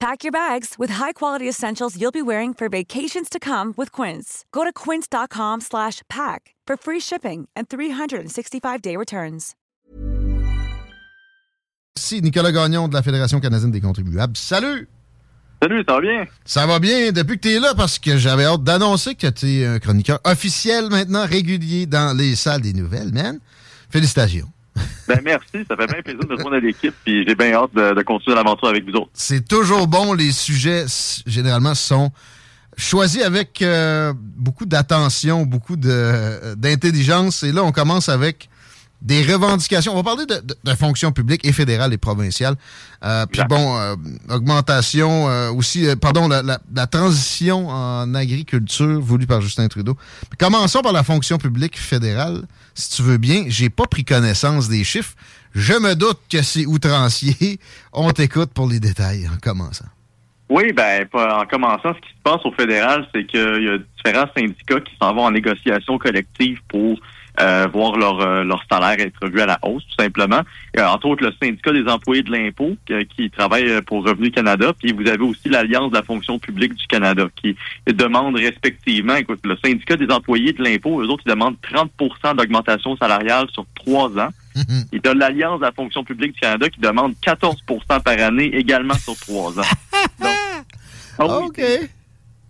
Pack your bags with high-quality essentials you'll be wearing for vacations to come with Quince. Go to quince.com/pack for free shipping and 365-day returns. Ici Nicolas Gagnon de la Fédération canadienne des contribuables. Salut! Salut, ça va bien? Ça va bien depuis que tu es là parce que j'avais hâte d'annoncer que tu es un chroniqueur officiel maintenant, régulier dans les salles des nouvelles, man. Félicitations. Ben merci, ça fait bien plaisir de rejoindre l'équipe, puis j'ai bien hâte de, de continuer l'aventure avec vous autres. C'est toujours bon, les sujets généralement sont choisis avec euh, beaucoup d'attention, beaucoup d'intelligence. Et là, on commence avec des revendications. On va parler de, de, de fonction publique et fédérale et provinciale. Euh, Puis bon, euh, augmentation euh, aussi, euh, pardon, la, la- la transition en agriculture voulue par Justin Trudeau. Commençons par la fonction publique fédérale, si tu veux bien. J'ai pas pris connaissance des chiffres. Je me doute que c'est outrancier. On t'écoute pour les détails en commençant. Oui, ben en commençant, ce qui se passe au fédéral, c'est qu'il y a différents syndicats qui s'en vont en négociation collective pour euh, voir leur, euh, leur salaire être revu à la hausse, tout simplement. Euh, entre autres, le syndicat des employés de l'impôt qui travaille pour Revenu Canada, puis vous avez aussi l'Alliance de la fonction publique du Canada qui demande respectivement, écoute, le syndicat des employés de l'impôt, eux autres, ils demandent 30% d'augmentation salariale sur trois ans. Et de l'Alliance de la fonction publique du Canada qui demande 14 par année également sur trois ans. Donc, ah oui,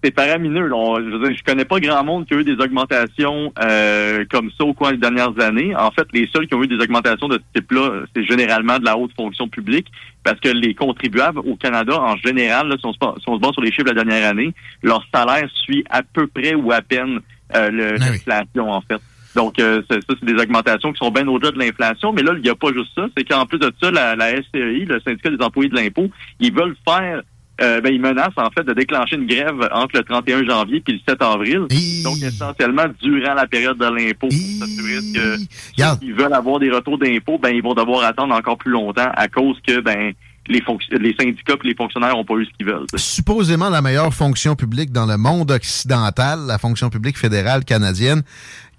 C'est paramineux. là. On- je, veux dire, je connais pas grand monde qui a eu des augmentations euh, comme ça au cours des dernières années. En fait, les seuls qui ont eu des augmentations de ce type-là, c'est généralement de la haute fonction publique, parce que les contribuables au Canada, en général, là, si, on se, si on se base sur les chiffres de la dernière année, leur salaire suit à peu près ou à peine euh, le- l'inflation, en fait. Donc, euh, ça, c'est des augmentations qui sont bien au-delà de l'inflation. Mais là, il n'y a pas juste ça. C'est qu'en plus de ça, la, la SCI, le syndicat des employés de l'impôt, ils veulent faire euh, ben, ils menacent en fait de déclencher une grève entre le 31 janvier puis le 7 avril. Donc essentiellement durant la période de l'impôt s'assurer que ceux qui veulent avoir des retours d'impôts, ben ils vont devoir attendre encore plus longtemps à cause que ben les, les syndicats et les fonctionnaires n'ont pas eu ce qu'ils veulent. supposément la meilleure fonction publique dans le monde occidental, la fonction publique fédérale canadienne,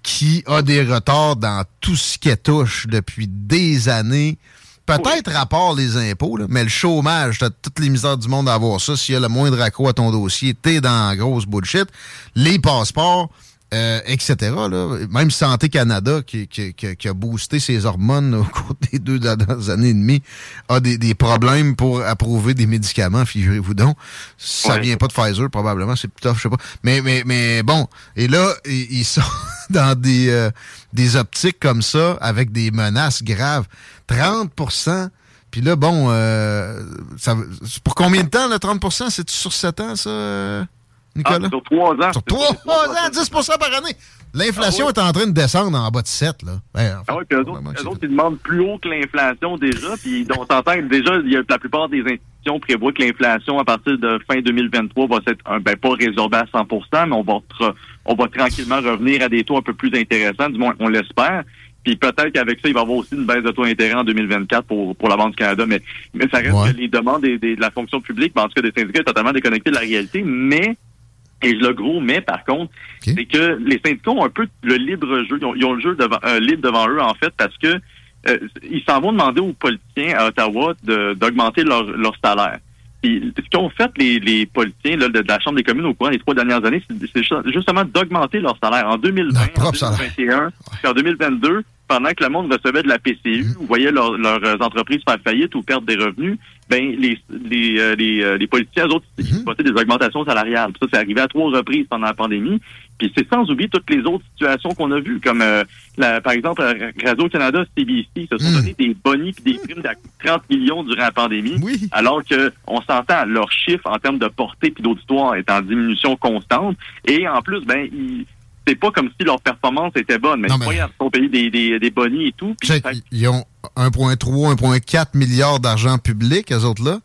qui a des retards dans tout ce qu'elle touche depuis des années. Peut-être à part les impôts, là, mais le chômage, t'as toutes les misères du monde à avoir ça. S'il y a le moindre accro à ton dossier, t'es dans la grosse bullshit. Les passeports, euh, etc. Là. Même Santé Canada, qui, qui- qui- a boosté ses hormones au cours des deux dernières années et demie, a des, des problèmes pour approuver des médicaments, figurez-vous donc. Ça Ouais. vient pas de Pfizer, probablement, c'est tough, je sais pas. Mais, mais, mais bon, et là, ils, sont dans des, euh, des optiques comme ça, avec des menaces graves. 30% puis là, bon, euh, ça, pour combien de temps, le 30% C'est sur 7 ans, ça, euh, Nicolas? Ah, sur trois ans. Sur 3 ans, 10 par année. L'inflation est en train de descendre en bas de 7, là. Ben, Ah oui, puis eux autres, eux autres, ils demandent plus haut que l'inflation déjà, puis on s'entend que déjà, il y a, la plupart des institutions prévoient que l'inflation à partir de fin 2023 va être, un, ben, pas résorbée à 100% mais on va, on va tranquillement revenir à des taux un peu plus intéressants, du moins on l'espère. Puis peut-être qu'avec ça, il va y avoir aussi une baisse de taux d'intérêt en 2024 pour, pour la Banque du Canada, mais, mais ça reste que les demandes des, des- de la fonction publique, ben, en tout cas des syndicats, est totalement déconnecté de la réalité, mais et le gros mais, par contre, c'est que les syndicats ont un peu le libre jeu. Ils ont, ils ont le jeu devant, euh, libre devant eux, en fait, parce que euh, ils s'en vont demander aux politiciens à Ottawa d'augmenter leur, leur salaire. Puis, ce qu'ont fait les, les politiciens là, de, de la Chambre des communes au courant des trois dernières années, c'est c'est ju- justement d'augmenter leur salaire. En 2020, en 2021, puis en 2022, pendant que le monde recevait de la PCU, ou voyait leur- leurs entreprises faire faillite ou perdre des revenus, ben les les euh, les, euh, les politiciens eux autres ils votaient des augmentations salariales. Ça c'est arrivé à trois reprises pendant la pandémie. Puis c'est sans oublier toutes les autres situations qu'on a vues, comme euh, la, par exemple Radio-Canada, CBC, se sont hmm. donné des bonnies puis des primes de 30 millions durant la pandémie, alors que on s'entend, leur chiffre en termes de portée puis d'auditoire est en diminution constante. Et en plus, ben, ils c'est pas comme si leur performance était bonne, mais, ils ont payé des, des, des bonnies et tout. Ils ont 1,3, 1,4 milliards d'argent public, eux autres là.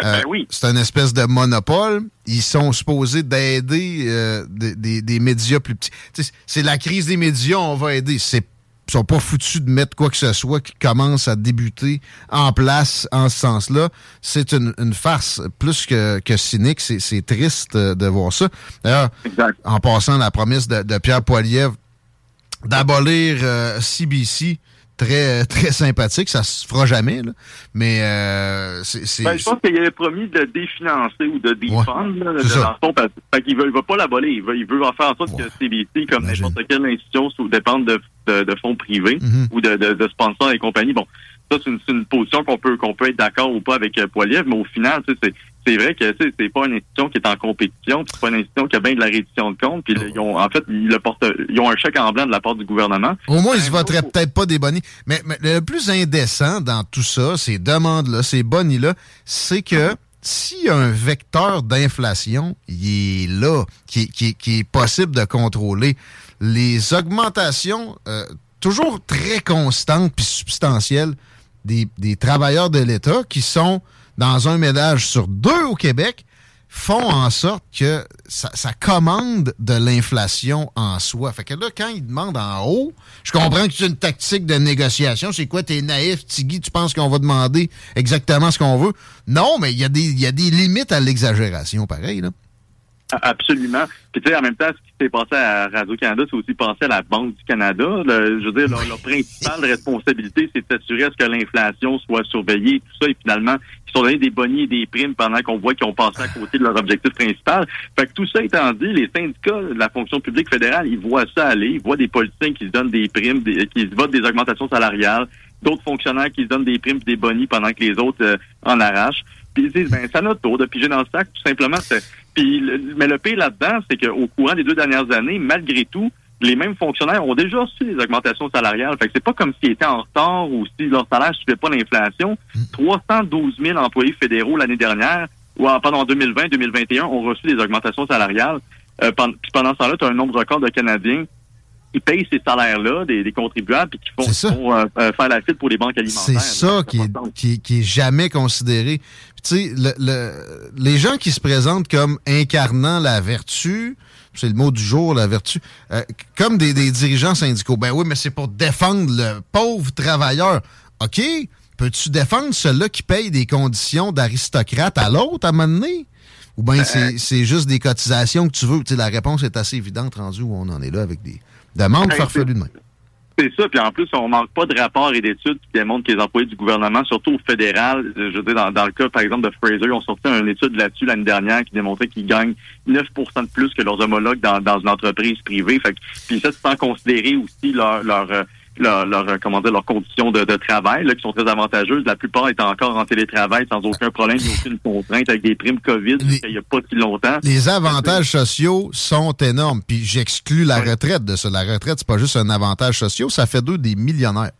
Ben euh, c'est une espèce de monopole. Ils sont supposés d'aider euh, des, des, médias plus petits. C'est la crise des médias, on va aider. C'est ils sont pas foutus de mettre quoi que ce soit qui commence à débuter en place en ce sens-là. C'est une, farce plus que, que cynique. C'est triste de voir ça. D'ailleurs, en passant la promesse de, Pierre Poilievre d'abolir CBC, euh, très très sympathique. Ça se fera jamais, là. mais euh, c'est. Ben, je pense qu'il avait promis de définancer ou de défendre ouais, là, ça. parce, qu'il veut, veut pas l'abolir. Il veut, il veut en faire en sorte que CBC, comme n'importe quelle institution, dépende de, de, fonds privés mm-hmm. ou de, de, de, sponsors et compagnie. Bon, ça c'est une, une, position qu'on peut qu'on peut être d'accord ou pas avec euh, Poiliev, mais au final, c'est c'est vrai que c'est pas une institution qui est en compétition, c'est pas une institution qui a bien de la rédition de compte. Puis ils ont, en fait, ils, portent, ils ont un chèque en blanc de la part du gouvernement. Au moins, ils se voteraient peut-être pas des bonnies. Mais, le plus indécent dans tout ça, ces demandes-là, ces bonnies-là, c'est que s'il y a un vecteur d'inflation, il est là, qui, qui, qui, est possible de contrôler. Les augmentations, euh, toujours très constantes puis substantielles, des, des travailleurs de l'État qui sont dans un ménage sur deux au Québec font en sorte que ça, commande de l'inflation en soi. Fait que là, quand ils demandent en haut, je comprends que c'est une tactique de négociation. C'est quoi, t'es naïf, Tigui, tu penses qu'on va demander exactement ce qu'on veut? Non, mais il y, a des, y a des limites à l'exagération, pareil, là. Absolument. Puis tu sais, en même temps, ce qui s'est passé à Radio-Canada, c'est aussi passé à la Banque du Canada. je veux dire, leur, principale responsabilité, c'est de s'assurer à ce que l'inflation soit surveillée, tout ça, et finalement, ils sont donnés des bonnies et des primes pendant qu'on voit qu'ils ont passé à côté de leur objectif principal. Fait que tout ça étant dit, les syndicats de la fonction publique fédérale, ils voient ça aller, ils voient des politiciens qui se donnent des primes, qui se votent des augmentations salariales, d'autres fonctionnaires qui se donnent des primes et des bonnies pendant que les autres euh, en arrachent. Puis ils disent, ben, à notre tour de piger dans le sac, tout simplement. Puis, mais le pire là-dedans, c'est qu'au courant des deux dernières années, malgré tout, les mêmes fonctionnaires ont déjà reçu des augmentations salariales. Fait que c'est pas comme s'ils étaient en retard ou si leur salaire ne suivait pas l'inflation. 312 000 employés fédéraux l'année dernière, ou pendant 2020-2021, ont reçu des augmentations salariales. Euh, pendant, puis pendant ce temps-là, tu as un nombre record de Canadiens qui payent ces salaires-là, des, contribuables, puis qui font, euh, euh, faire la file pour les banques alimentaires. C'est ça qui est, qui, est, jamais considéré. Tu sais, le, les gens qui se présentent comme incarnant la vertu, c'est le mot du jour, la vertu, euh, comme des, des, dirigeants syndicaux. Ben oui, mais c'est pour défendre le pauvre travailleur. OK, peux-tu défendre ceux-là qui payent des conditions d'aristocrate à l'autre à un moment donné? Ou bien c'est juste des cotisations que tu veux? Tu sais, la réponse est assez évidente rendue où on en est là avec des Demande farfelue de main. C'est ça, puis en plus, on manque pas de rapports et d'études qui démontrent que les employés du gouvernement, surtout au fédéral, je veux dire, dans, le cas, par exemple, de Fraser, ils ont sorti une étude là-dessus l'année dernière qui démontrait qu'ils gagnent 9% de plus que leurs homologues dans, une entreprise privée. Fait puis ça, sans considérer aussi leur, leur euh, leur, leur, euh, comment dire, leurs conditions de, de travail, là, qui sont très avantageuses. La plupart étant encore en télétravail sans aucun problème, il a aucune contrainte avec des primes COVID il n'y a pas si longtemps. Les avantages sociaux sont énormes. Puis j'exclus la retraite de ça. La retraite, c'est pas juste un avantage social, ça fait d'eux des millionnaires.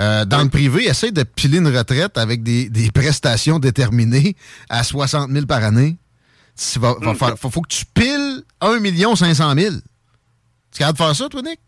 Euh, dans le privé, essaye de piler une retraite avec des, des prestations déterminées à 60 000 par année. Il va, va mm. faut, que tu piles 1 500 000. Tu capable de faire ça, toi, Nick?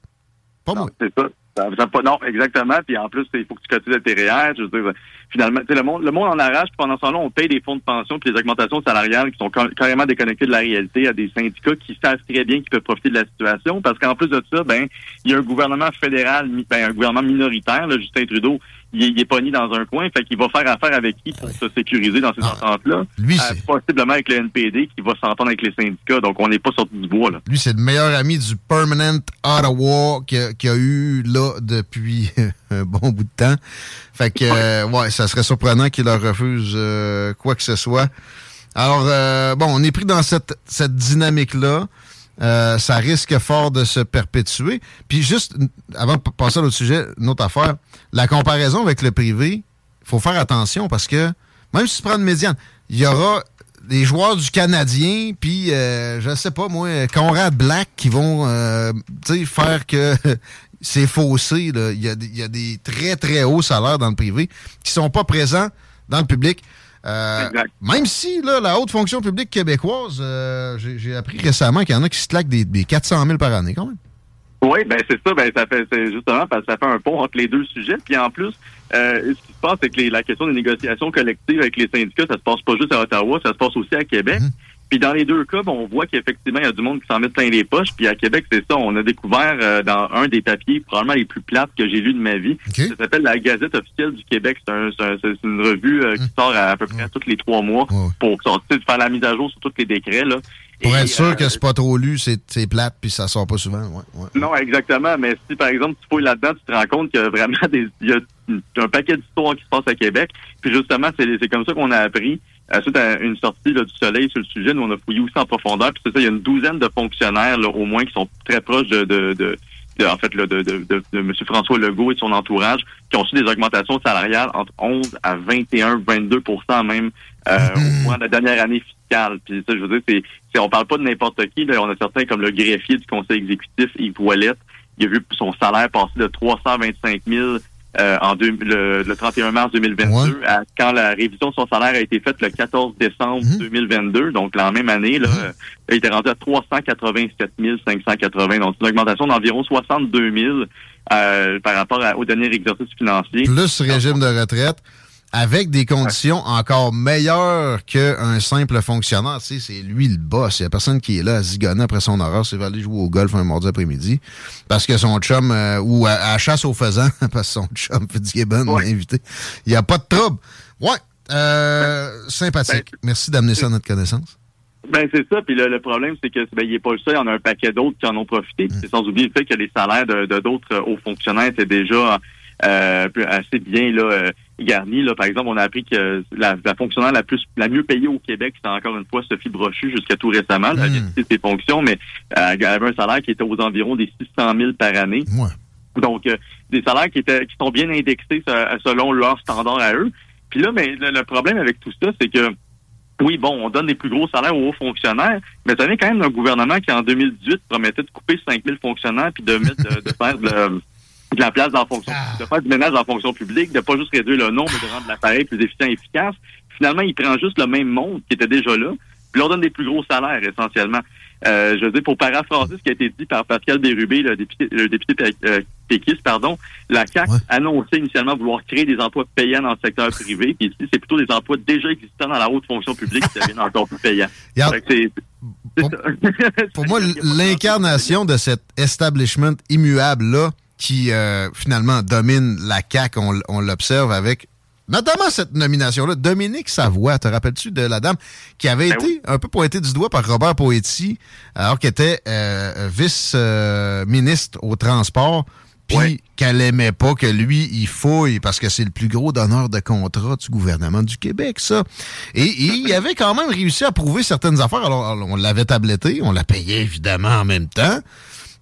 Pas moi. C'est ça. Non, exactement. Puis en plus, il faut que tu cotises à tes. Je veux dire, finalement, le monde, le monde en arrache. Pendant ce temps-là, on paye des fonds de pension puis des augmentations salariales qui sont carrément déconnectées de la réalité à des syndicats qui savent très bien qu'ils peuvent profiter de la situation. Parce qu'en plus de ça, ben, il y a un gouvernement fédéral, ben, un gouvernement minoritaire, là, Justin Trudeau, il est, pogné dans un coin, fait qu'il va faire affaire avec qui pour se sécuriser dans ces ah, ententes-là? Lui, euh, c'est... possiblement avec le NPD qui va s'entendre avec les syndicats, donc on n'est pas sorti du bois. Là. Lui, c'est le meilleur ami du Permanent Ottawa qu'il a, a eu là depuis un bon bout de temps. Fait que, euh, ouais, ça serait surprenant qu'il leur refuse euh, quoi que ce soit. Alors, bon, on est pris dans cette, cette dynamique-là. Ça risque fort de se perpétuer. Puis juste, avant de passer à l'autre sujet, une autre affaire, la comparaison avec le privé, il faut faire attention parce que même si tu prends une médiane, il y aura les joueurs du Canadien, puis euh, je sais pas moi, Conrad Black qui vont euh, faire que c'est faussé. Il, y a, il y, a, des très très hauts salaires dans le privé qui sont pas présents dans le public. Euh, même si là, la haute fonction publique québécoise, euh, j'ai appris récemment qu'il y en a qui se claquent des, des 400 000 par année quand même. Oui, ben c'est ça, ben ça fait justement parce que ça fait un pont entre les deux sujets. Puis en plus, euh, ce qui se passe, c'est que la question des négociations collectives avec les syndicats, ça se passe pas juste à Ottawa, ça se passe aussi à Québec. Mhm. Puis dans les deux cas, ben, on voit qu'effectivement, il y a du monde qui s'en met plein les poches. Puis à Québec, c'est ça. On a découvert euh, dans un des papiers probablement les plus plates que j'ai lus de ma vie. Ça s'appelle la Gazette officielle du Québec. C'est un, une revue euh, qui mhm. sort à, peu près tous les trois mois pour sortir, faire la mise à jour sur tous les décrets. Là. Pour être sûr euh, que c'est pas trop lu, c'est plate puis ça sort pas souvent. Ouais, Non, exactement. Mais si par exemple tu fouilles là-dedans, tu te rends compte qu'il y a vraiment des, il y a un paquet d'histoires qui se passent à Québec. Puis justement, c'est comme ça qu'on a appris suite à une sortie là, du Soleil sur le sujet, nous on a fouillé aussi en profondeur. Puis c'est ça, il y a une douzaine de fonctionnaires là, au moins qui sont très proches de, de, de en fait, là, de, de, de, de, M. François Legault et de son entourage, qui ont reçu des augmentations salariales entre 11 à 21, 22% même euh, au mm-hmm. moins de la dernière année fiscale. Puis ça, je veux dire, c'est, c'est on parle pas de n'importe qui. Là. On a certains comme le greffier du conseil exécutif, Yves Ouellette, il a vu son salaire passer de 325 000 euh, en le, 31 mars 2022, quand la révision de son salaire a été faite le 14 décembre 2022, mhm. donc la même année, là, mhm. il était rendu à 387 580, donc une augmentation d'environ 62 000 euh, par rapport au dernier exercice financier. Plus régime de retraite avec des conditions encore meilleures qu'un simple fonctionnaire. Tu sais, c'est lui le boss. Il n'y a personne qui est là à zigonner après son horaire. C'est aller jouer au golf un mardi après-midi. Parce que son chum, euh, ou à, chasse au faisant, parce que son chum Fitzgibbon l'a invité. Il n'y a pas de trouble. Ouais. Euh, sympathique. Ben, Merci d'amener ça à notre connaissance. Ben c'est ça. Puis le, problème, c'est que ben, il n'est pas le seul. Il y en a un paquet d'autres qui en ont profité. C'est sans oublier le fait que les salaires de d'autres hauts fonctionnaires étaient déjà euh, assez bien là euh, garni. Là. Par exemple, on a appris que la, fonctionnaire la plus la mieux payée au Québec, c'était encore une fois Sophie Brochu jusqu'à tout récemment. Elle a hmm. ses fonctions, mais euh, elle avait un salaire qui était aux environs des 600 000 par année. Donc, euh, des salaires qui étaient qui sont bien indexés selon leurs standards à eux. Puis là, mais le, problème avec tout ça, c'est que oui, bon, on donne des plus gros salaires aux hauts fonctionnaires, mais ça vient quand même d'un gouvernement qui, en 2018, promettait de couper 5 000 fonctionnaires puis de mettre de, de faire de, de la place dans la fonction, ah. de faire du ménage dans la fonction publique, de pas juste réduire le nombre, mais de rendre l'appareil plus efficient et efficace. Finalement, il prend juste le même monde qui était déjà là, puis leur donne des plus gros salaires essentiellement. Euh, je veux dire, pour paraphraser ce qui a été dit par Pascal Bérubé, le député, le député euh, péquiste, pardon, la CAC annonçait initialement vouloir créer des emplois payants dans le secteur privé, puis ici, c'est plutôt des emplois déjà existants dans la haute fonction publique qui deviennent encore plus payants. pour, pour moi, l'incarnation de cet establishment immuable-là, qui euh, finalement domine la CAQ, on, l'observe avec notamment cette nomination-là. Dominique Savoie, te rappelles-tu de la dame qui avait ben été un peu pointée du doigt par Robert Poetti alors qu'elle était euh, vice-ministre au transport puis qu'elle aimait pas que lui, il fouille parce que c'est le plus gros donneur de contrat du gouvernement du Québec, ça. Et, il avait quand même réussi à prouver certaines affaires. Alors, on l'avait tabletté, on l'a payé évidemment en même temps.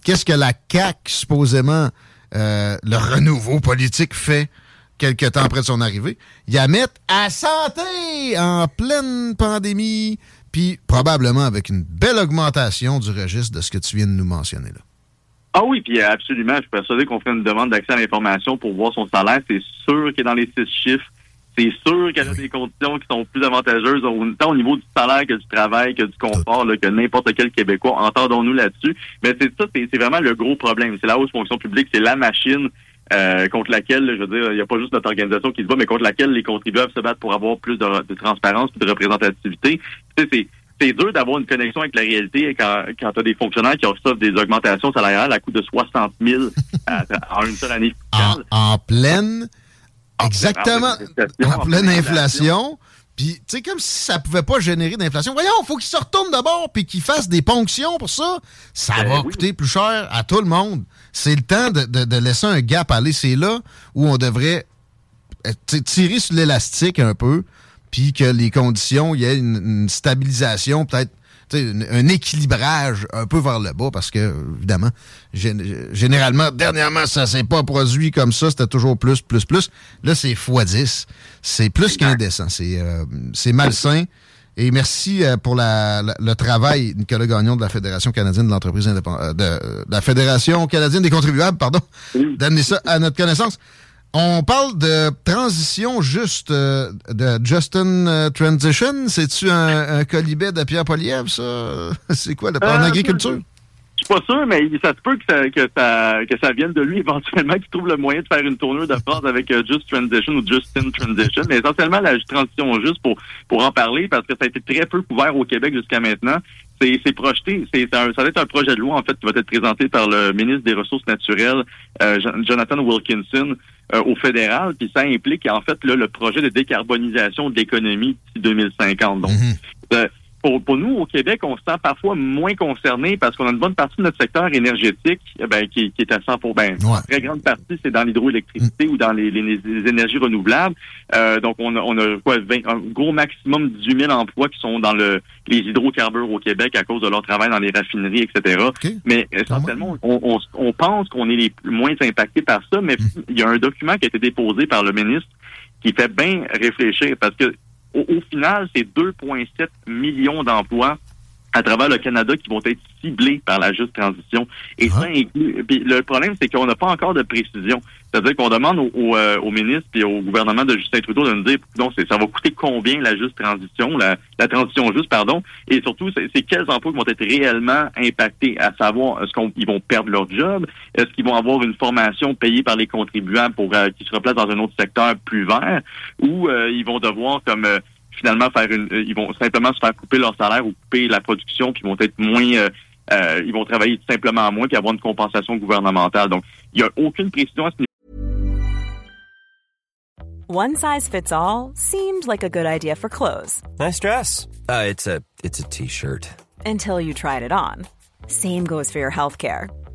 Qu'est-ce que la CAQ, supposément, euh, le renouveau politique fait quelques temps après son arrivée? Il a mettre à santé en pleine pandémie, puis probablement avec une belle augmentation du registre de ce que tu viens de nous mentionner là. Ah oui, puis absolument. Je suis persuadé qu'on fait une demande d'accès à l'information pour voir son salaire. C'est sûr qu'il est dans les six chiffres. C'est sûr qu'il y a des conditions qui sont plus avantageuses, tant au niveau du salaire que du travail, que du confort, que n'importe quel Québécois. Entendons-nous là-dessus. Mais c'est ça, c'est vraiment le gros problème. C'est la hausse fonction publique, c'est la machine euh, contre laquelle, je veux dire, il n'y a pas juste notre organisation qui se bat, mais contre laquelle les contribuables se battent pour avoir plus de, transparence et de représentativité. Sais, c'est dur d'avoir une connexion avec la réalité quand, quand tu as des fonctionnaires qui reçoivent des augmentations salariales à coût de 60 000 en une seule année fiscale. en pleine Exactement. En pleine inflation. Puis, tu sais, comme si ça pouvait pas générer d'inflation. Voyons, il faut qu'il se retourne d'abord puis qu'il fasse des ponctions pour ça. Ça ben va coûter plus cher à tout le monde. C'est le temps de, laisser un gap aller. C'est là où on devrait euh, tirer sur l'élastique un peu puis que les conditions, il y ait une stabilisation peut-être un équilibrage un peu vers le bas parce que, évidemment, généralement, dernièrement, ça s'est pas produit comme ça. C'était toujours plus, plus, plus. Là, c'est x10. C'est plus qu'indécent. C'est euh, malsain. Et merci pour le travail, Nicolas Gagnon de la Fédération canadienne de l'entreprise indépendante, de, la Fédération canadienne des contribuables, pardon, d'amener ça à notre connaissance. On parle de transition juste, de Justin Transition. C'est-tu un, un colibet de Pierre Poliev, ça? C'est quoi, en agriculture? Je suis pas sûr, mais ça se peut que ça, que ça, que ça vienne de lui éventuellement, qu'il trouve le moyen de faire une tournure de phrase avec euh, Just Transition ou Justin Transition. Mais essentiellement, la transition juste pour, pour en parler, parce que ça a été très peu couvert au Québec jusqu'à maintenant. C'est projeté. C'est ça va être un projet de loi, en fait, qui va être présenté par le ministre des Ressources naturelles, euh, Jonathan Wilkinson, euh, au fédéral, puis ça implique en fait le projet de décarbonisation de l'économie d'ici 2050. Donc, mm-hmm pour, nous, au Québec, on se sent parfois moins concerné parce qu'on a une bonne partie de notre secteur énergétique eh ben, qui, est à 100 pour ben, une très grande partie, c'est dans l'hydroélectricité ou dans les, énergies renouvelables. Euh, donc, on a, on a quoi, un gros maximum de 18 000 emplois qui sont dans le, les hydrocarbures au Québec à cause de leur travail dans les raffineries, etc. Mais essentiellement, on, on, pense qu'on est les moins impactés par ça, mais mm. il y a un document qui a été déposé par le ministre qui fait bien réfléchir parce que au, final, c'est 2,7 millions d'emplois à travers le Canada qui vont être ciblés par la juste transition. Et ça inclut. Puis le problème, c'est qu'on n'a pas encore de précision. C'est-à-dire qu'on demande au, au, euh, au, ministre et au gouvernement de Justin Trudeau de nous dire donc ça va coûter combien la juste transition, la, la transition juste, pardon, et surtout c'est quels emplois vont être réellement impactés, à savoir est-ce qu'ils vont perdre leur job, est-ce qu'ils vont avoir une formation payée par les contribuables pour euh, qu'ils se replacent dans un autre secteur plus vert, ou euh, ils vont devoir comme finalement faire une, ils vont simplement se faire couper leur salaire ou couper la production, puis ils vont être moins ils vont travailler simplement moins puis avoir une compensation gouvernementale. Donc, il n'y a aucune précision à ce niveau. One size fits all seemed like a good idea for clothes. Nice dress. Uh, it's a it's a t-shirt. Until you tried it on. Same goes for your health care.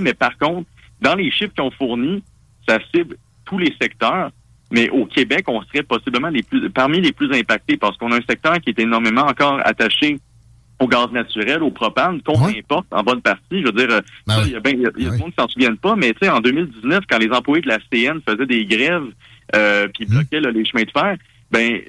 Mais par contre, dans les chiffres qu'on fournit, ça cible tous les secteurs. Mais au Québec, on serait possiblement les plus, parmi les plus impactés parce qu'on a un secteur qui est énormément encore attaché au gaz naturel, au propane, qu'on importe en bonne partie. Je veux dire, ben il y a, ben, y a, y a monde qui s'en souviennent pas, mais tu sais, en 2019, quand les employés de la CN faisaient des grèves euh, puis mhm. bloquaient les chemins de fer, ben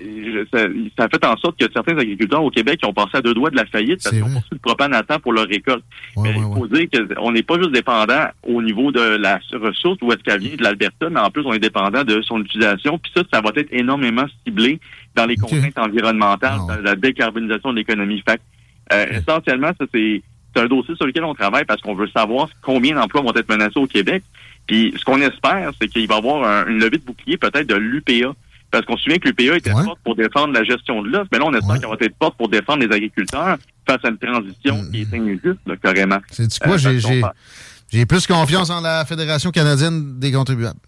ça, ça, a fait en sorte que certains agriculteurs au Québec ont passé à deux doigts de la faillite parce qu'ils ont poursuivi le propane à temps pour leur récolte. mais il faut dire qu'on n'est pas juste dépendant au niveau de la ressource, où est-ce qu'elle vient de l'Alberta, mais en plus on est dépendant de son utilisation. Puis ça, ça va être énormément ciblé dans les contraintes environnementales, dans la décarbonisation de l'économie. Fait euh, essentiellement, ça c'est un dossier sur lequel on travaille parce qu'on veut savoir combien d'emplois vont être menacés au Québec. Puis ce qu'on espère, c'est qu'il va y avoir une levée de bouclier peut-être de l'UPA parce qu'on se souvient que l'UPA était forte pour défendre la gestion de l'offre, mais là, on espère qu'elle va être forte pour défendre les agriculteurs face à une transition qui est injuste, là, carrément. C'est quoi? Euh, j'ai plus confiance en la Fédération canadienne des contribuables.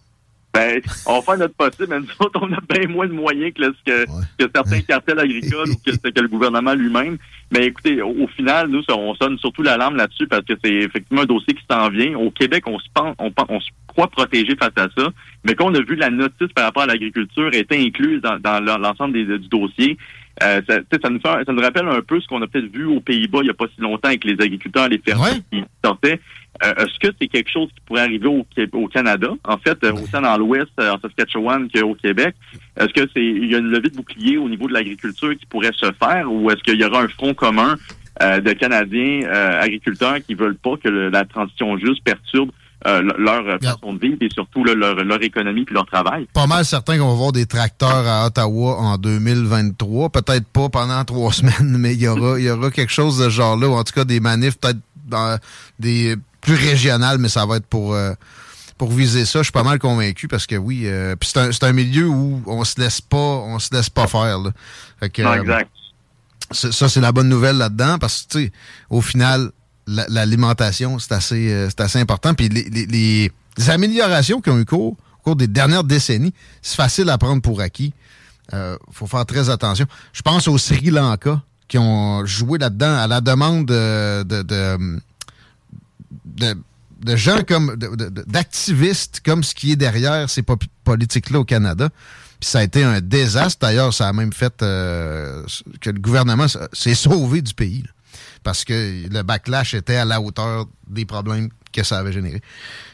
Ben, on faire notre possible, mais nous autres, on a bien moins de moyens que, que, que certains cartels agricoles ou que, que, le gouvernement lui-même. Mais écoutez, au, final, nous, on sonne surtout l'alarme là-dessus parce que c'est effectivement un dossier qui s'en vient. Au Québec, on se pense, on, on se croit protégé face à ça. Mais quand on a vu la notice par rapport à l'agriculture était incluse dans, dans l'ensemble du dossier, euh, ça, ça, nous fait, ça nous rappelle un peu ce qu'on a peut-être vu aux Pays-Bas il n'y a pas si longtemps avec les agriculteurs, les fermiers qui sortaient. Euh, est-ce que c'est quelque chose qui pourrait arriver au, au Canada, en fait, euh, autant dans l'Ouest, en Saskatchewan qu'au Québec? Est-ce que c'est il y a une levée de bouclier au niveau de l'agriculture qui pourrait se faire ou est-ce qu'il y aura un front commun de Canadiens agriculteurs qui veulent pas que la transition juste perturbe leur façon de vivre et surtout leur, leur économie puis leur travail. Pas mal certain qu'on va voir des tracteurs à Ottawa en 2023. Peut-être pas pendant trois semaines, mais il y aura, il y aura quelque chose de ce genre-là, ou en tout cas des manifs peut-être dans des plus régional, mais ça va être pour, euh, pour viser ça, je suis pas mal convaincu parce que oui, euh, c'est un, un, milieu où on se laisse pas, on se laisse pas faire. Là. Fait que, non, exact. ça, c'est la bonne nouvelle là-dedans parce que, tu sais, au final, l'alimentation, c'est assez, c'est assez important. Puis les, améliorations qui ont eu cours au cours des dernières décennies, c'est facile à prendre pour acquis. Il faut faire très attention. Je pense au Sri Lanka qui ont joué là-dedans à la demande de, de, de, de gens comme d'activistes comme ce qui est derrière ces politiques-là au Canada. Puis ça a été un désastre. D'ailleurs, ça a même fait euh, que le gouvernement s'est sauvé du pays. Parce que le backlash était à la hauteur des problèmes que ça avait généré.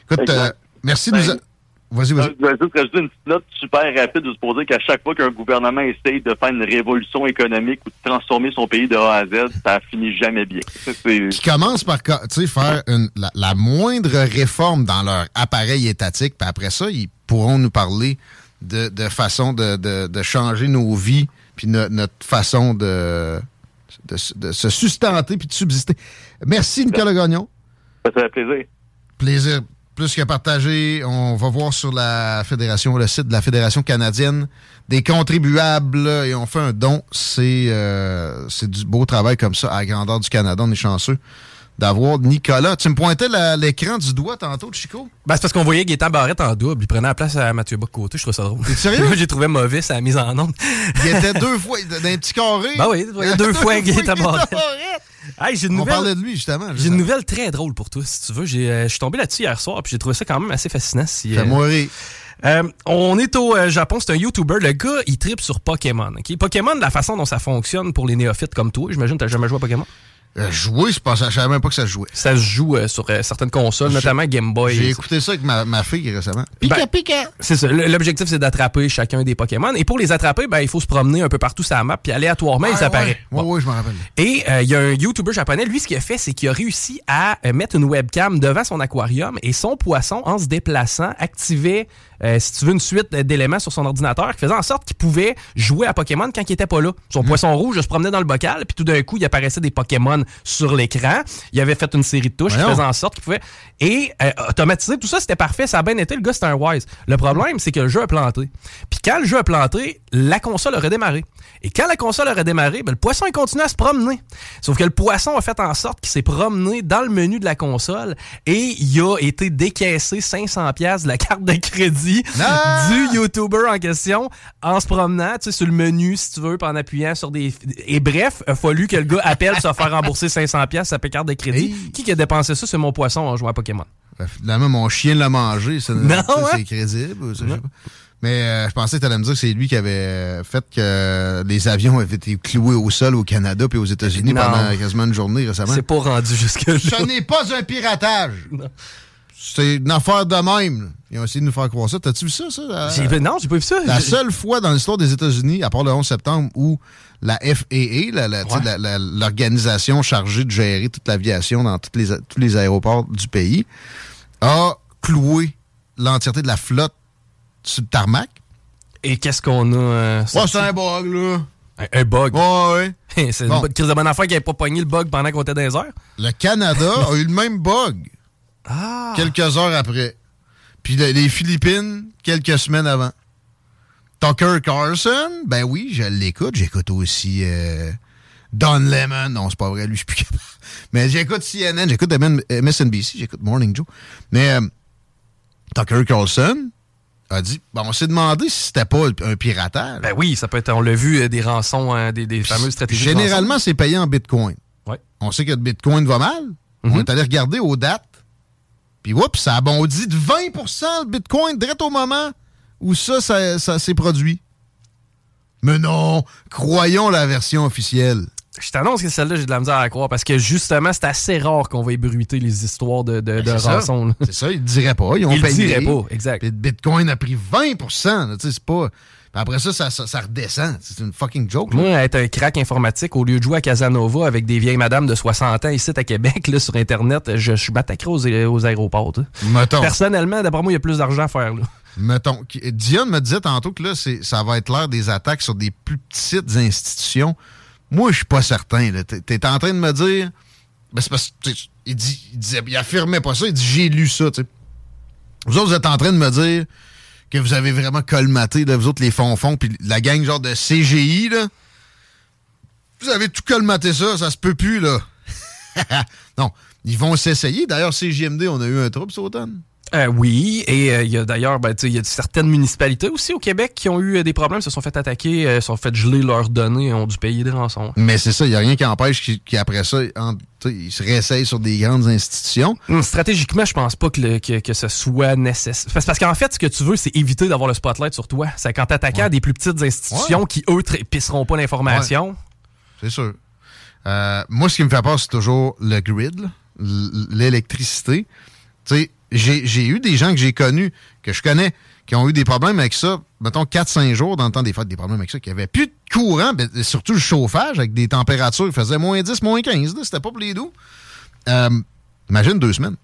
Écoute, euh, merci de nous... Ben, Vas-y, vas-y. Je vais juste rajouter une petite note super rapide de se poser qu'à chaque fois qu'un gouvernement essaye de faire une révolution économique ou de transformer son pays de A à Z, ça finit jamais bien. Qui commence par faire une, la, moindre réforme dans leur appareil étatique, puis après ça, ils pourront nous parler de, de façon de, de, de, changer nos vies, puis notre façon de, de, se sustenter puis de subsister. Merci, Nicolas Gagnon. Ça fait plaisir. Plaisir plus que partagé. On va voir sur la fédération, le site de la Fédération canadienne des contribuables et on fait un don. C'est euh, c'est du beau travail comme ça à la grandeur du Canada. On est chanceux d'avoir Nicolas. Tu me pointais l'écran du doigt tantôt, Chico? Ben, c'est parce qu'on voyait Gaétan Barrette en double. Il prenait la place à Mathieu Bock-Côté. Je trouvais ça drôle. T'es sérieux? J'ai trouvé mauvais sa mise en onde. il était deux fois dans un petit carré. Ben oui, il deux, fois Gaétan Barrette. Hey, une On parlait de lui, justement. J'ai une nouvelle très drôle pour toi, si tu veux. Euh, je suis tombé là-dessus hier soir, puis j'ai trouvé ça quand même assez fascinant. Si, euh, euh, on est au Japon, c'est un YouTuber. Le gars, il tripe sur Pokémon. Pokémon, la façon dont ça fonctionne pour les néophytes comme toi, j'imagine que tu jamais joué à Pokémon? Euh, jouer, je ne savais même pas que ça se jouait. Ça se joue euh, sur euh, certaines consoles, notamment Game Boy. J'ai écouté ça avec ma, ma fille récemment. Pika, ben, pika! C'est ça. L'objectif, c'est d'attraper chacun des Pokémon. Et pour les attraper, ben, il faut se promener un peu partout sur la map, puis aléatoirement, ils apparaissent. Oui, oui, je m'en rappelle. Et il y a un YouTuber japonais, lui, ce qu'il a fait, c'est qu'il a réussi à mettre une webcam devant son aquarium et son poisson, en se déplaçant, activait euh, si tu veux, une suite d'éléments sur son ordinateur qui faisait en sorte qu'il pouvait jouer à Pokémon quand il était pas là. Son hmm. poisson rouge se promenait dans le bocal, puis tout d'un coup, il apparaissait des Pokémon sur l'écran. Il avait fait une série de touches qui faisait en sorte qu'il pouvait. Et euh, automatiser, tout ça, c'était parfait. Ça a bien été. Le gars, c'était un wise. Le problème, c'est que le jeu a planté. Puis quand le jeu a planté, la console a redémarré. Et quand la console a redémarré, ben, le poisson, il continue à se promener. Sauf que le poisson a fait en sorte qu'il s'est promené dans le menu de la console et il a été décaissé 500$ de la carte de crédit du YouTuber en question en se promenant tu sais, sur le menu, si tu veux, en appuyant sur des... Et bref, il a fallu que le gars appelle se faire rembourser 500$ sa carte de crédit. Qui a dépensé ça? C'est mon poisson en jouant à Pokémon. Finalement, mon chien l'a mangé. C'est crédible. Ça, mais euh, je pensais que tu allais me dire que c'est lui qui avait fait que les avions avaient été cloués au sol au Canada puis aux États-Unis pendant quasiment une journée récemment. C'est pas rendu jusque-là. Ce n'est pas un piratage. C'est une affaire de même. Ils ont essayé de nous faire croire ça. T'as-tu vu ça, ça? Non, j'ai pas vu ça. La seule fois dans l'histoire des États-Unis, à part le 11 septembre, où la FAA, l'organisation chargée de gérer toute l'aviation dans les, tous les aéroports du pays, a cloué l'entièreté de la flotte sur le tarmac. Et qu'est-ce qu'on a? Euh, c'est un bug, là. Un, bug? Ouais, ouais. c'est une crise de bonne affaire qui n'avait pas pogné le bug pendant qu'on était dans les heures. Le Canada a eu le même bug. Ah. Quelques heures après. Puis les Philippines, quelques semaines avant. Tucker Carlson, ben oui, je l'écoute. J'écoute aussi euh, Don Lemon. Non, c'est pas vrai, lui, je suis plus capable. Mais j'écoute CNN, j'écoute MSNBC, j'écoute Morning Joe. Mais euh, Tucker Carlson, a dit bon, on s'est demandé si c'était pas un piratage. Ben oui, ça peut être. On l'a vu, euh, des rançons, hein, des, des, fameuses stratégies. Généralement, c'est payé en bitcoin. Ouais. On sait que le bitcoin va mal. On mhm. est allé regarder aux dates. Puis, oups, ça a bondi de 20% le bitcoin, direct au moment où ça, ça, ça s'est produit. Mais non, croyons la version officielle. Je t'annonce que celle-là, j'ai de la misère à croire parce que justement, c'est assez rare qu'on va ébruiter les histoires de, de, ben, rançon. C'est ça, ils ne diraient pas. Ils ont ils payé. diraient pas, exact. le Bitcoin a pris 20% c'est pas. Après ça ça, ça, redescend. C'est une fucking joke. Moi, être un crack informatique, au lieu de jouer à Casanova avec des vieilles madames de 60 ans ici à Québec, là, sur Internet, je, suis m'attaquerai aux, aux, aéroports. Personnellement, d'après moi, il y a plus d'argent à faire. Là. Mettons, Dion me disait tantôt que là, ça va être l'heure des attaques sur des plus petites institutions moi, je suis pas certain. Tu es en train de me dire. Ben, c'est parce il, dit, il, disait, il affirmait pas ça. Il dit j'ai lu ça. Vous autres, vous êtes en train de me dire que vous avez vraiment colmaté, là, vous autres, les fonds-fonds, puis la gang genre de CGI, là. Vous avez tout colmaté ça, ça se peut plus, là. non, ils vont s'essayer. D'ailleurs, CGMD, on a eu un trouble cet automne. Euh, oui, et euh, il y a d'ailleurs, ben, il y a certaines municipalités aussi au Québec qui ont eu euh, des problèmes, se sont fait attaquer, se sont fait geler leurs données, ont dû payer des rançons. Mais c'est ça, il n'y a rien qui empêche qu'après ça, ils se réessayent sur des grandes institutions. Hum, stratégiquement, je pense pas que, que, ce soit nécessaire. Parce, qu'en fait, ce que tu veux, c'est éviter d'avoir le spotlight sur toi. C'est quand t'attaques à des plus petites institutions qui, eux, pisseront pas l'information. C'est sûr. moi, ce qui me fait peur, c'est toujours le grid, l'électricité. Tu sais, j'ai eu des gens que j'ai connus, que je connais, qui ont eu des problèmes avec ça, mettons 4-5 jours dans le temps des fêtes, des problèmes avec ça, qui n'avaient plus de courant, ben, surtout le chauffage, avec des températures qui faisaient moins 10, moins 15, c'était pas pour les doux. Euh, imagine deux semaines.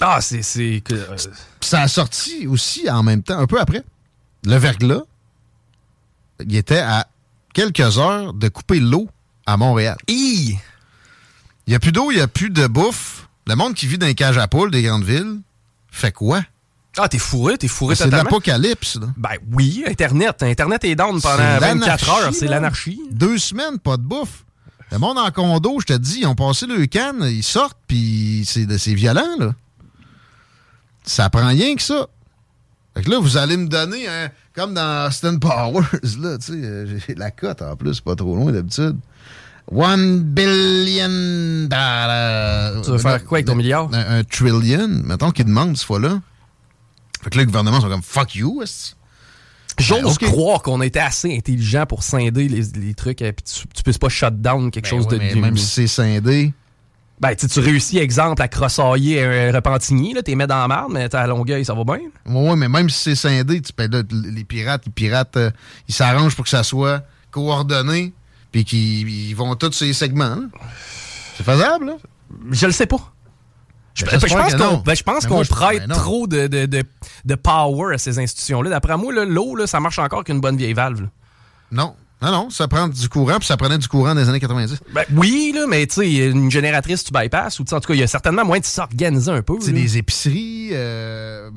Ah, c'est... Euh, ça a sorti aussi en même temps, un peu après. Le verglas, il était à quelques heures de couper l'eau à Montréal. Il n'y a plus d'eau, il n'y a plus de bouffe. Le monde qui vit dans les cages à poules des grandes villes, fait quoi? Ah, t'es fourré, t'es fourré C'est l'apocalypse, là. Ben oui, Internet. Internet est down pendant 24 heures. C'est l'anarchie. Deux semaines, pas de bouffe. Le monde en condo, je te dis, ils ont passé le canne, ils sortent, puis c'est violent, là. Ça prend rien que ça. Fait que là, vous allez me donner, comme dans Austin Powers, là, tu sais, euh, j'ai la cote en plus, pas trop loin d'habitude. One billion dollars. Tu veux faire quoi avec ton milliard? Un, trillion. Mettons qu'il demande cette fois-là. Fait que là, le gouvernement sont comme fuck you. J'ose ben, croire qu'on était assez intelligent pour scinder les, trucs et tu, tu puisses pas shut down quelque ben chose de. Mais même si c'est scindé. Ben, tu réussis, exemple, à crossailler un repentigny, là, t'es mis dans la marde, mais à Longueuil, ça va bien. Oui, mais même si c'est scindé, tu, ben, les pirates, les pirates, euh, ils s'arrangent pour que ça soit coordonné puis qu'ils vont tous ces segments. C'est faisable, là? Je le sais pas. Je, ben, pense qu'on prête trop de, de, de, power à ces institutions-là. D'après moi, l'eau, ça marche encore qu'une bonne vieille valve. Non. Non, non, ça prend du courant, puis ça prenait du courant dans les années 90. Ben, oui, là, mais tu sais, une génératrice, tu bypasses, ou en tout cas, il y a certainement moyen de s'organiser un peu. C'est des épiceries, euh,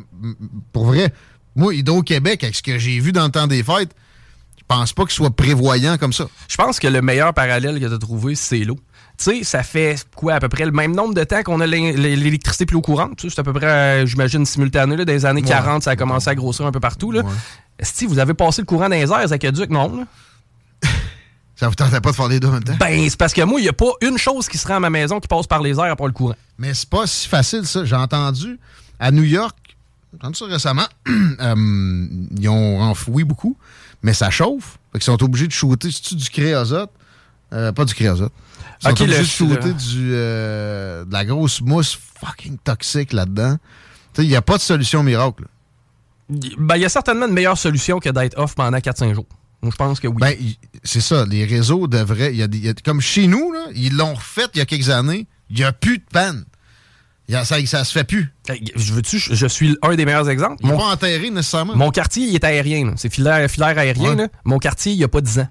pour vrai. Moi, Hydro-Québec, avec ce que j'ai vu dans le temps des fêtes, pense pas qu'il soit prévoyant comme ça. Je pense que le meilleur parallèle que tu as trouvé, c'est l'eau. Tu sais, ça fait quoi, à peu près le même nombre de temps qu'on a l'électricité plus au courant. c'est à peu près, euh, j'imagine, simultané. Là, dans les années 40, ça a commencé à grossir un peu partout. Là. Si vous avez passé le courant dans les airs, aqueducs, non? ça vous tentait pas de faire les deux en même temps? Ben, c'est parce que moi, il n'y a pas une chose qui se rend à ma maison qui passe par les airs à part le courant. Mais c'est pas si facile, ça. J'ai entendu à New York, entendu ça récemment, euh, ils ont enfoui beaucoup mais ça chauffe. Fait qu'ils sont obligés de shooter. C'est-tu du créosote? Euh, pas du créosote. Ils sont obligés de shooter du, euh, de la grosse mousse fucking toxique là-dedans. Il n'y a pas de solution miracle. Ben, il y a certainement une meilleure solution que d'être off pendant 4-5 jours. Donc, je pense que oui. Ben, c'est ça. Les réseaux devraient. Y a comme chez nous, là, ils l'ont refait il y a quelques années. Il n'y a plus de panne. Ça, ça se fait plus. Je, veux -tu, je suis un des meilleurs exemples. Mon, pas enterré nécessairement. Mon quartier, il est aérien. C'est filaire, filaire aérien. Mon quartier, il n'y a pas 10 ans.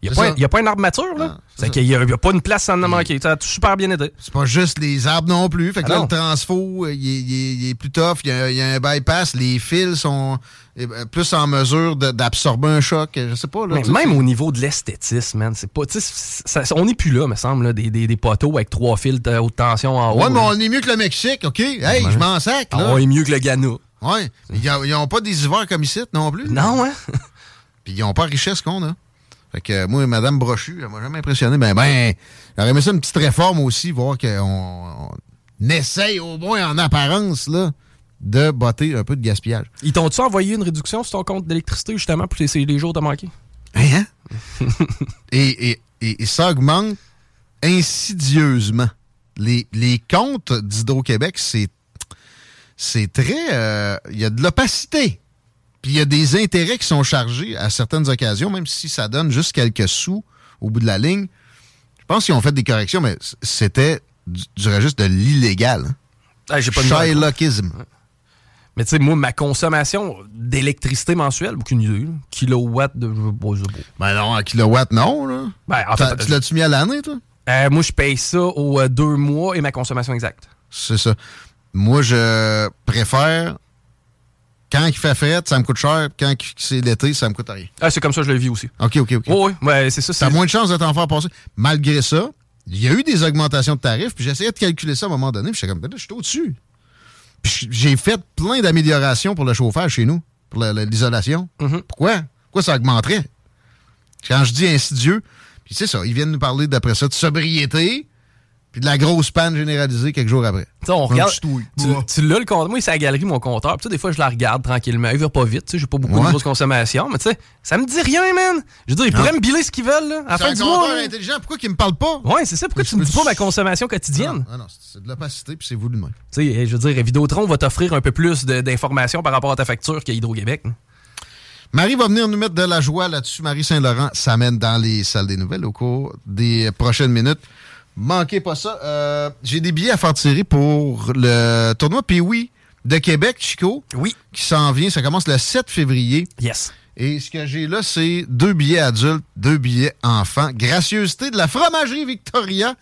Il n'y a, a, pas une arbre mature, là? Ah, c'est qu'il n'y a, pas une place sans en manquer. Ça a tout super bien aidé. C'est pas juste les arbres non plus. Fait que ah là, le transfo, euh, il, est plus tough. Il y, a, un bypass. Les fils sont euh, plus en mesure d'absorber un choc. Je sais pas. Là, même au niveau de l'esthétisme, man, c'est pas. on n'est plus là, me semble, des, des, des, poteaux avec trois fils de haute tension en haut. Ouais, mais on est mieux que le Mexique, OK? Hey, je m'en sac. Là. On est mieux que le Ghana. Ouais. Ils n'ont pas des hivers comme ici non plus. Non, hein? Puis ils n'ont pas la richesse qu'on a. Fait que moi, Madame Brochu, elle m'a jamais impressionné. Ben, ben, j'aurais aimé ça une petite réforme aussi, voir qu'on essaye au moins en apparence, là, de botter un peu de gaspillage. Ils t'ont-tu envoyé une réduction sur ton compte d'électricité, justement, pour essayer les jours de manquer? Hein? et, et, ça augmente insidieusement. Les, les comptes d'Hydro-Québec, c'est c'est très... Euh, il y a de l'opacité. Puis il y a des intérêts qui sont chargés à certaines occasions, même si ça donne juste quelques sous au bout de la ligne. Je pense qu'ils ont fait des corrections, mais c'était du, registre de l'illégal. Ah, j'ai pas Shylockism. Mais tu sais, moi, ma consommation d'électricité mensuelle, aucune idée. Kilowatt de. Ben non, un kilowatt, non. Là. Ben, en fait, tu l'as-tu mis à l'année, toi? Euh, moi, je paye ça aux euh, deux mois et ma consommation exacte. C'est ça. Moi, je préfère quand il fait fret, ça me coûte cher. Quand c'est l'été, ça me coûte rien. Ah, c'est comme ça que je le vis aussi. OK, OK, OK. Oui, oui, c'est ça. T'as moins de chances de t'en faire passer. Malgré ça, il y a eu des augmentations de tarifs, puis j'essayais de calculer ça à un moment donné, puis j'étais comme, ben là, je suis au-dessus. Puis j'ai fait plein d'améliorations pour le chauffage chez nous, pour l'isolation. Mhm. Pourquoi? Pourquoi ça augmenterait? Quand je dis insidieux, puis c'est ça, ils viennent nous parler d'après ça de sobriété, puis de la grosse panne généralisée quelques jours après. Tu sais, on regarde. Tu, tu l'as le compteur. Moi, c'est à la galerie, mon compteur. Puis, des fois, je la regarde tranquillement. Il va pas vite. Tu sais, j'ai pas beaucoup Ouais. de grosses consommations. Mais, tu sais, ça me dit rien, man. Je veux dire, ils pourraient me biler ce qu'ils veulent, là. À la fin un du compteur intelligent, pourquoi qu'ils me parlent pas? Ouais, c'est ça. Pourquoi tu me dis pas ma consommation quotidienne? Ah non, c'est de l'opacité, puis c'est voulu de même. Tu sais, je veux dire, Vidéotron va t'offrir un peu plus d'informations par rapport à ta facture qu'à Hydro-Québec. hein. Marie va venir nous mettre de la joie là-dessus. Marie Saint-Laurent s'amène dans les salles des nouvelles au cours des prochaines minutes. Manquez pas ça. Euh, J'ai des billets à faire tirer pour le tournoi Pee-Wee de Québec, Chico. Oui. Qui s'en vient. Ça commence le 7 février. Yes. Et ce que j'ai là, c'est deux billets adultes, deux billets enfants. Gracieuseté de la fromagerie Victoria,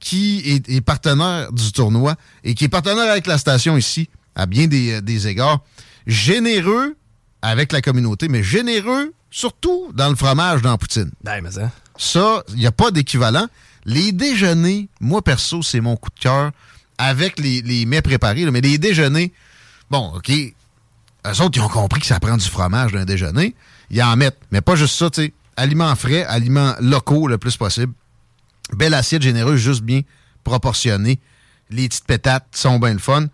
qui est, est partenaire du tournoi et qui est partenaire avec la station ici, à bien des, des égards. Généreux avec la communauté, mais généreux surtout dans le fromage, dans la poutine. Ben, mais ça. Ça, il n'y a pas d'équivalent. Les déjeuners, moi perso, c'est mon coup de cœur avec les, les mets préparés. là, mais les déjeuners, bon, OK, eux autres, ils ont compris que ça prend du fromage d'un déjeuner. Ils en mettent. Mais pas juste ça, tu sais. Aliments frais, aliments locaux le plus possible. Belle assiette généreuse, juste bien proportionnée. Les petites pétates sont bien le fun.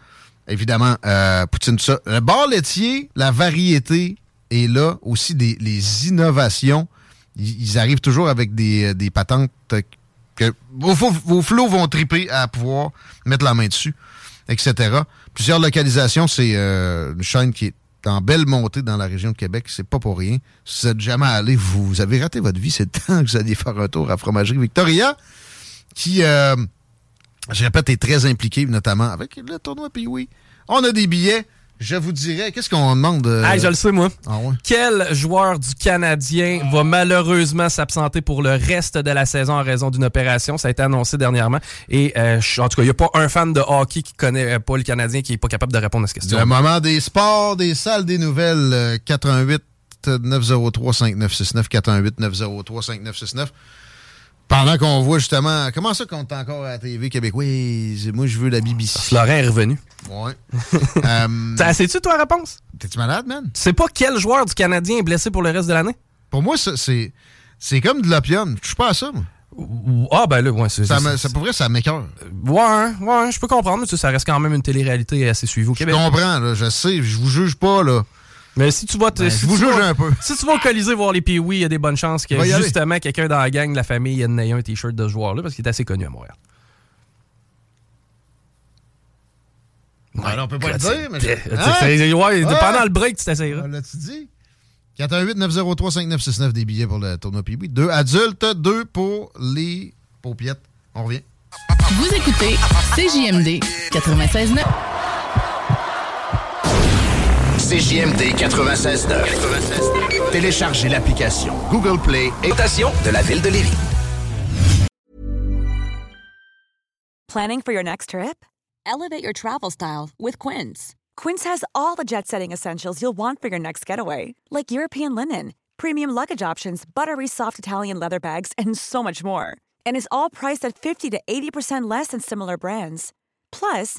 Évidemment, euh, poutine, ça. Le bar laitier, la variété est là. Aussi, des, les innovations. Ils, arrivent toujours avec des, des patentes que vos, flots vont triper à pouvoir mettre la main dessus, etc. Plusieurs localisations, c'est euh, une chaîne qui est en belle montée dans la région de Québec. C'est pas pour rien. Si vous êtes jamais allé, vous, avez raté votre vie. C'est temps que vous alliez faire un tour à Fromagerie Victoria, qui, euh, je répète, est très impliqué, notamment avec le tournoi puis oui. On a des billets. Je vous dirais, qu'est-ce qu'on demande? euh, Ah, je le sais, moi. Ah ouais? Quel joueur du Canadien va malheureusement s'absenter pour le reste de la saison en raison d'une opération? Ça a été annoncé dernièrement. Et euh, je- en tout cas, il n'y a pas un fan de hockey qui connaît euh, pas le Canadien qui n'est pas capable de répondre à cette question. Le moment des sports, des salles, des nouvelles, euh, 88 903 5969 88 903 5969. Pendant qu'on voit justement, comment ça qu'on est encore à la TV québécoise? Moi, je veux la BBC. Laurent est revenu. Ouais. Euh, Sais-tu toi la réponse? T'es-tu malade, man? Tu sais pas quel joueur du Canadien est blessé pour le reste de l'année? Pour moi, c'est c'est comme de l'opium. Je suis pas à ça, moi. Ah, ben là, ouais, c'est Ça, me- ça, pour vrai, ça m'écœure. Ouais, ouais, je peux comprendre, mais ça reste quand même une télé-réalité assez suivie au Je Québec. comprends, là, je sais, je vous juge pas, là. Mais si tu vas te. Ben, si je vous tu vas- un peu. Si tu vas au Colisée voir les pee il y a des bonnes chances que justement quelqu'un dans la gang de la famille ait ait un t-shirt de ce joueur-là parce qu'il est assez connu à Montréal. Ouais, là, on peut pas le dire, mais... je- Hein? ouais, Ouais. pendant le break, tu t'essayeras. On L'as-tu dit? 418-903-5969 des billets pour le tournoi PB. Deux adultes, deux pour les paupiettes. On revient. Vous écoutez CJMD 96.9. CJMD 96.9. Téléchargez l'application Google Play et Station de la ville de Lévis. Planning for your next trip? Elevate your travel style with Quince. Quince has all the jet setting essentials you'll want for your next getaway, like European linen, premium luggage options, buttery soft Italian leather bags, and so much more. And is all priced at 50 to 80% less than similar brands. Plus,